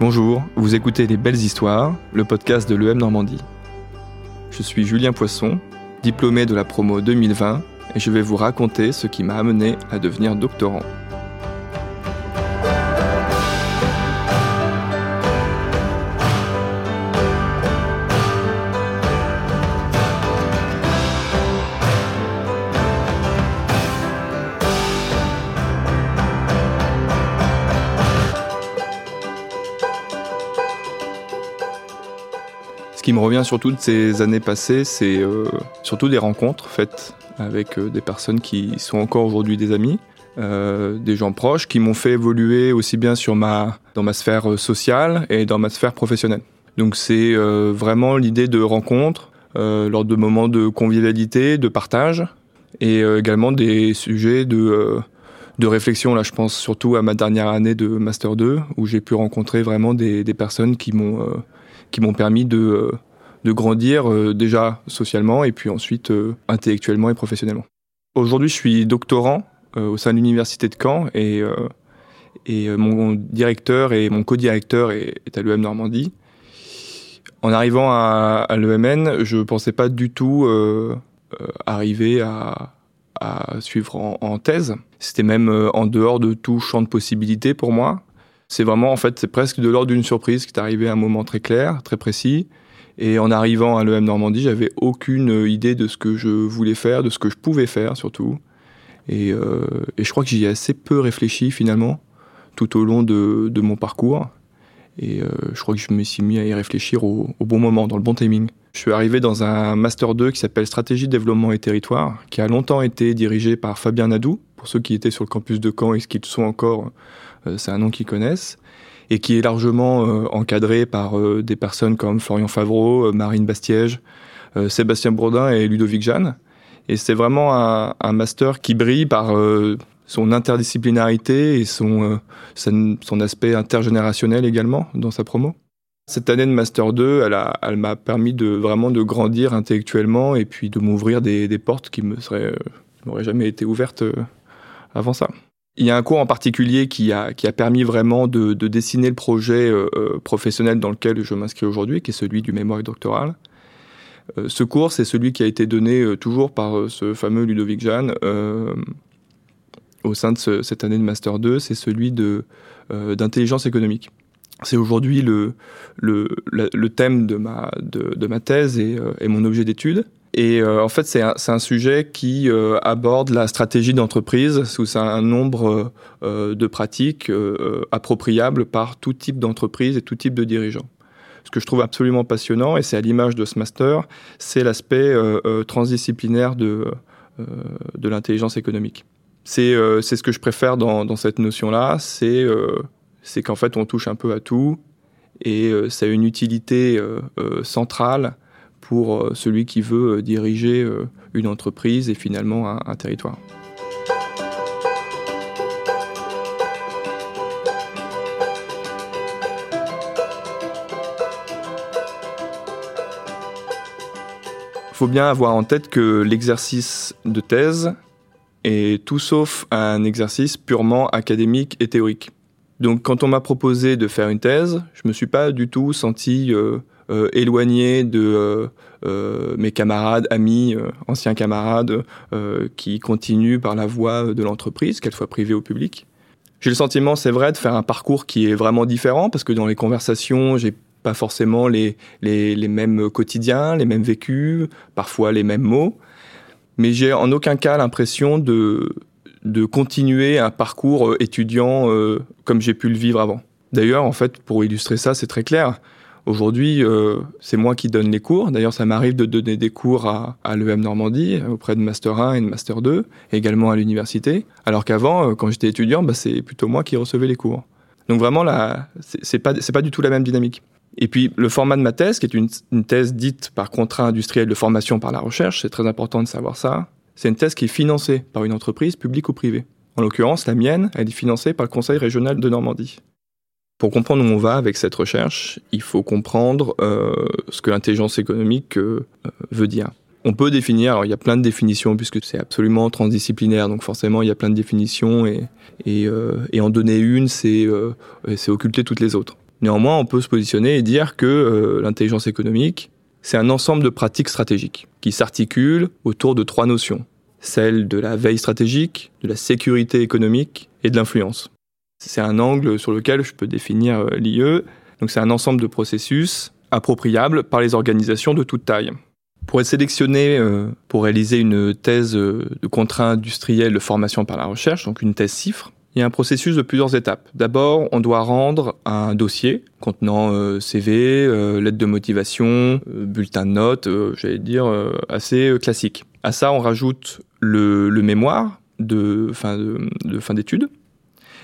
Bonjour, vous écoutez Les Belles Histoires, le podcast de l'EM Normandie. Je suis Julien Poisson, diplômé de la promo 2020, et je vais vous raconter ce qui m'a amené à devenir doctorant. Qui me revient surtout de ces années passées, c'est euh, surtout des rencontres faites avec euh, des personnes qui sont encore aujourd'hui des amis, euh, des gens proches qui m'ont fait évoluer aussi bien sur ma, dans ma sphère sociale et dans ma sphère professionnelle. Donc c'est vraiment l'idée de rencontres lors de moments de convivialité, de partage et également des sujets de de réflexion. Là, je pense surtout à ma dernière année de Master 2, où j'ai pu rencontrer vraiment des, des personnes qui m'ont qui m'ont permis de, euh, grandir euh, déjà socialement et puis ensuite euh, intellectuellement et professionnellement. Aujourd'hui, je suis doctorant au sein de l'université de Caen et, et mon directeur et mon co-directeur est, à l'EM Normandie. En arrivant à, à l'EMN, je pensais pas du tout arriver à, à suivre en, en thèse. C'était même en dehors de tout champ de possibilités pour moi. C'est vraiment, en fait, c'est presque de l'ordre d'une surprise qui est arrivé à un moment très clair, très précis. Et en arrivant à l'EM Normandie, j'avais aucune idée de ce que je voulais faire, de ce que je pouvais faire surtout. Et, euh, je crois que j'y ai assez peu réfléchi finalement tout au long de, mon parcours. Et euh, je crois que je me suis mis à y réfléchir au, au, bon moment, dans le bon timing. Je suis arrivé dans un Master 2 qui s'appelle Stratégie, Développement et Territoire, qui a longtemps été dirigé par Fabien Nadou, pour ceux qui étaient sur le campus de Caen et qui le sont encore euh, c'est un nom qu'ils connaissent, et qui est largement euh, encadré par euh, des personnes comme Florian Favreau, Marine Bastiège, Sébastien Bourdin et Ludovic Jeanne. Et c'est vraiment un, master qui brille par son interdisciplinarité et son, aspect intergénérationnel également dans sa promo. Cette année de Master 2, elle, m'a permis de vraiment de grandir intellectuellement et puis de m'ouvrir des, portes qui me seraient, m'auraient jamais été ouvertes avant ça. Il y a un cours en particulier qui a, qui a permis vraiment de, de dessiner le projet euh, euh, professionnel dans lequel je m'inscris aujourd'hui, qui est celui du mémoire doctoral. Euh, ce cours, c'est celui qui a été donné toujours par ce fameux Ludovic Jeanne au sein de ce, cette année de Master 2, c'est celui d'intelligence économique. C'est aujourd'hui le, le, le, thème de ma, de, de ma thèse et, et mon objet d'étude. Et euh, en fait, c'est un, sujet qui euh, aborde la stratégie d'entreprise sous un nombre euh, de pratiques appropriables par tout type d'entreprise et tout type de dirigeant. Ce que je trouve absolument passionnant, et c'est à l'image de ce master, c'est l'aspect transdisciplinaire de, l'intelligence économique. C'est ce que je préfère dans, dans cette notion-là, c'est qu'en fait on touche un peu à tout, et ça a une utilité centrale pour euh, celui qui veut euh, diriger euh, une entreprise et finalement un, un territoire. Il faut bien avoir en tête que l'exercice de thèse est tout sauf un exercice purement académique et théorique. Donc quand on m'a proposé de faire une thèse, je me suis pas du tout senti éloigné de euh, euh, mes camarades, amis, anciens camarades qui continuent par la voie de l'entreprise, qu'elle soit privée ou publique. J'ai le sentiment, c'est vrai, de faire un parcours qui est vraiment différent parce que dans les conversations, j'ai pas forcément les, les, les, mêmes quotidiens, les mêmes vécus, parfois les mêmes mots. Mais j'ai en aucun cas l'impression de, de continuer un parcours étudiant euh, comme j'ai pu le vivre avant. D'ailleurs, en fait, pour illustrer ça, c'est très clair. Aujourd'hui, euh, c'est moi qui donne les cours. D'ailleurs, ça m'arrive de donner des cours à, à l'EM Normandie, auprès de Master 1 et de Master 2, également à l'université. Alors qu'avant, euh, quand j'étais étudiant, bah, c'est plutôt moi qui recevais les cours. Donc vraiment, là, c'est pas, pas du tout la même dynamique. Et puis, le format de ma thèse, qui est une, une thèse dite par contrat industriel de formation par la recherche, c'est très important de savoir ça. C'est une thèse qui est financée par une entreprise publique ou privée. En l'occurrence, la mienne, elle est financée par le Conseil régional de Normandie. Pour comprendre où on va avec cette recherche, il faut comprendre euh, ce que l'intelligence économique euh, veut dire. On peut définir, alors il y a plein de définitions puisque c'est absolument transdisciplinaire, donc forcément il y a plein de définitions et, et, euh, en donner une, c'est euh, occulter toutes les autres. Néanmoins, on peut se positionner et dire que euh, l'intelligence économique, c'est un ensemble de pratiques stratégiques qui s'articulent autour de trois notions. Celle de la veille stratégique, de la sécurité économique et de l'influence. C'est un angle sur lequel je peux définir euh, l'IE. Donc c'est un ensemble de processus appropriables par les organisations de toute taille. Pour être sélectionné euh, pour réaliser une thèse de contrat industriel de formation par la recherche, donc une thèse CIFRE, il y a un processus de plusieurs étapes. D'abord, on doit rendre un dossier contenant euh, CV, euh, lettre de motivation, euh, bulletin de notes, j'allais dire assez classique. À ça, on rajoute le, mémoire de fin de, fin d'études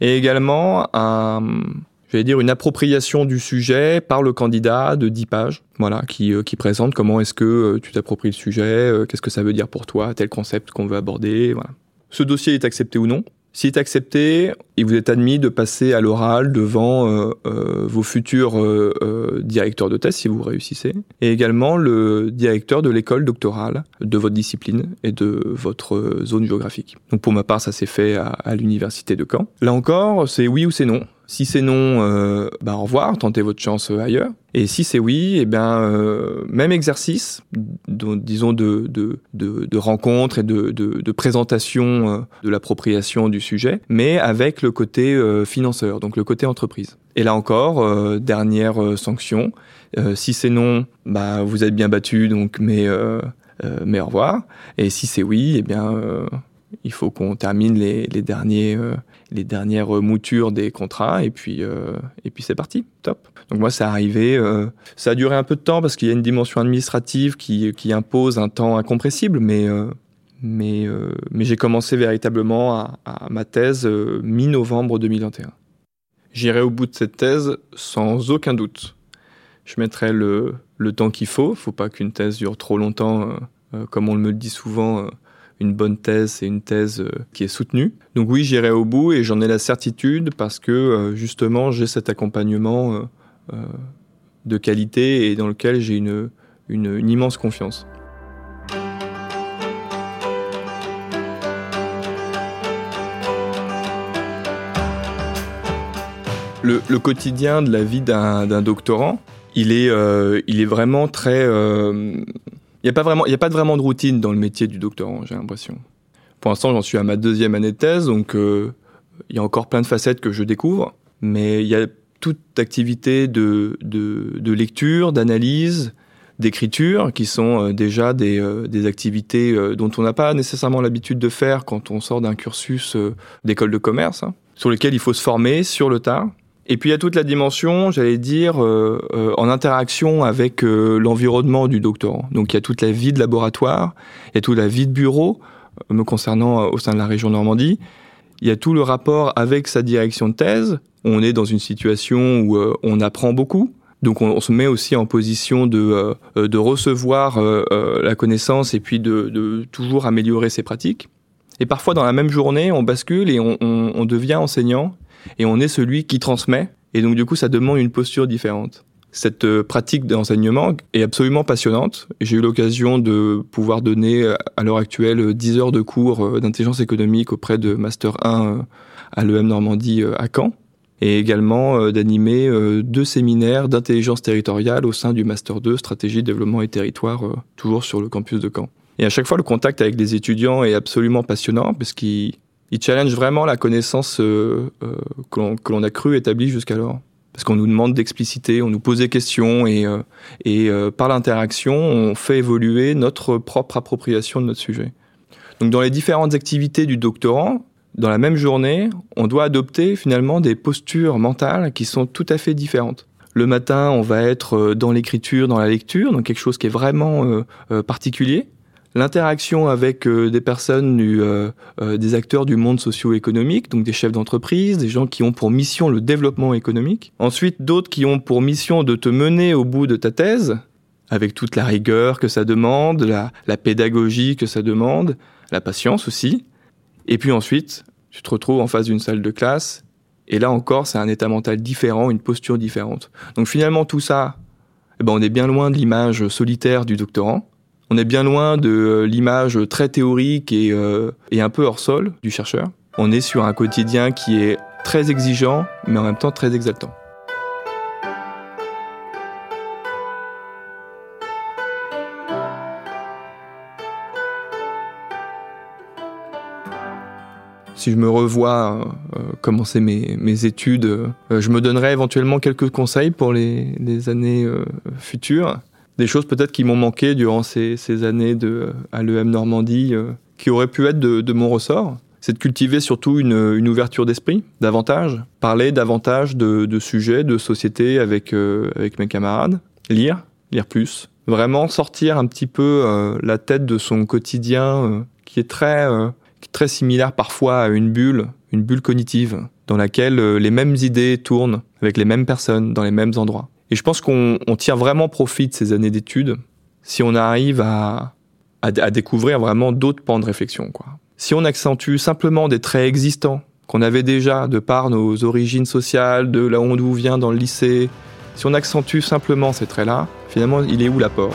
et également un, j'allais dire une appropriation du sujet par le candidat de 10 pages, voilà, qui, qui présente comment est-ce que tu t'appropries le sujet, qu'est-ce que ça veut dire pour toi, tel concept qu'on veut aborder, voilà. Ce dossier est accepté ou non. S'il est accepté, il vous est admis de passer à l'oral devant euh, euh, vos futurs euh, directeurs de thèse si vous réussissez, et également le directeur de l'école doctorale de votre discipline et de votre zone géographique. Donc pour ma part, ça s'est fait à l'université de Caen. Là encore, c'est oui ou c'est non. Si c'est non, euh, bah, au revoir, tentez votre chance euh, ailleurs. Et si c'est oui, eh euh, même exercice, disons de, de, de, de rencontre et de, de, de présentation euh, de l'appropriation du sujet, mais avec le côté financeur, donc le côté entreprise. Et là encore, dernière sanction, si c'est non, bah, vous êtes bien battu, donc mais, mais au revoir. Et si c'est oui, eh bien il faut qu'on termine les, derniers, euh, les dernières moutures des contrats et puis, euh, et puis c'est parti, top. Donc moi, c'est arrivé, euh, ça a duré un peu de temps parce qu'il y a une dimension administrative qui, impose un temps incompressible, mais, mais, mais j'ai commencé véritablement à, à ma thèse mi-novembre 2021. J'irai au bout de cette thèse sans aucun doute. Je mettrai le, le temps qu'il faut, faut pas qu'une thèse dure trop longtemps, comme on me le dit souvent une bonne thèse, c'est une thèse euh, qui est soutenue. Donc oui, j'irai au bout et j'en ai la certitude parce que euh, justement j'ai cet accompagnement euh, de qualité et dans lequel j'ai une, immense confiance. Le, quotidien de la vie d'un doctorant, il est, vraiment très a pas vraiment, il y a pas vraiment de routine dans le métier du doctorant, j'ai l'impression. Pour l'instant, j'en suis à ma deuxième année de thèse, donc euh, il y a encore plein de facettes que je découvre, mais il y a toute activité de, de, lecture, d'analyse, d'écriture, qui sont euh, déjà des, euh, des activités dont on n'a pas nécessairement l'habitude de faire quand on sort d'un cursus d'école de commerce, hein, sur lesquels il faut se former sur le tas. Et puis il y a toute la dimension, j'allais dire, euh, euh, en interaction avec euh, l'environnement du doctorant. Donc il y a toute la vie de laboratoire, il y a toute la vie de bureau, me concernant au sein de la région Normandie. Il y a tout le rapport avec sa direction de thèse. On est dans une situation où on apprend beaucoup. Donc on, se met aussi en position de, de recevoir la connaissance et puis de, de, toujours améliorer ses pratiques. Et parfois dans la même journée, on bascule et on, on, on devient enseignant et on est celui qui transmet. Et donc du coup, ça demande une posture différente. Cette euh, pratique d'enseignement est absolument passionnante. J'ai eu l'occasion de pouvoir donner euh, à l'heure actuelle 10 heures de cours euh, d'intelligence économique auprès de Master 1 à l'EM Normandie à Caen et également d'animer deux séminaires d'intelligence territoriale au sein du Master 2 Stratégie, Développement et Territoire, toujours sur le campus de Caen. Et à chaque fois, le contact avec les étudiants est absolument passionnant parce qu'il il challenge vraiment la connaissance euh, euh, que l'on a cru établie jusqu'alors. Parce qu'on nous demande d'expliciter, on nous pose des questions et, euh, et par l'interaction, on fait évoluer notre propre appropriation de notre sujet. Donc dans les différentes activités du doctorant, dans la même journée, on doit adopter finalement des postures mentales qui sont tout à fait différentes. Le matin, on va être dans l'écriture, dans la lecture, donc quelque chose qui est vraiment particulier l'interaction avec euh, des personnes, euh, euh, des acteurs du monde socio-économique, donc des chefs d'entreprise, des gens qui ont pour mission le développement économique. Ensuite, d'autres qui ont pour mission de te mener au bout de ta thèse, avec toute la rigueur que ça demande, la, pédagogie que ça demande, la patience aussi. Et puis ensuite, tu te retrouves en face d'une salle de classe, et là encore, c'est un état mental différent, une posture différente. Donc finalement, tout ça, eh ben, on est bien loin de l'image solitaire du doctorant on est bien loin de euh, l'image très théorique euh, et, un peu hors sol du chercheur. On est sur un quotidien qui est très exigeant, mais en même temps très exaltant. Si je me revois euh, commencer mes, études, je me donnerai éventuellement quelques conseils pour les années futures. Des choses peut-être qui m'ont manqué durant ces, années de, à l'EM Normandie, qui auraient pu être de, mon ressort c'est de cultiver surtout une, ouverture d'esprit, davantage, parler davantage de, sujets, de société avec, avec mes camarades, lire, lire plus, vraiment sortir un petit peu euh, la tête de son quotidien euh, qui est très euh, très similaire parfois à une bulle, une bulle cognitive dans laquelle les mêmes idées tournent avec les mêmes personnes dans les mêmes endroits. Et je pense qu'on tire vraiment profit de ces années d'études si on arrive à, découvrir vraiment d'autres pans de réflexion. Si on accentue simplement des traits existants qu'on avait déjà de par nos origines sociales, de là où on vient dans le lycée, si on accentue simplement ces traits-là, finalement, il est où l'apport?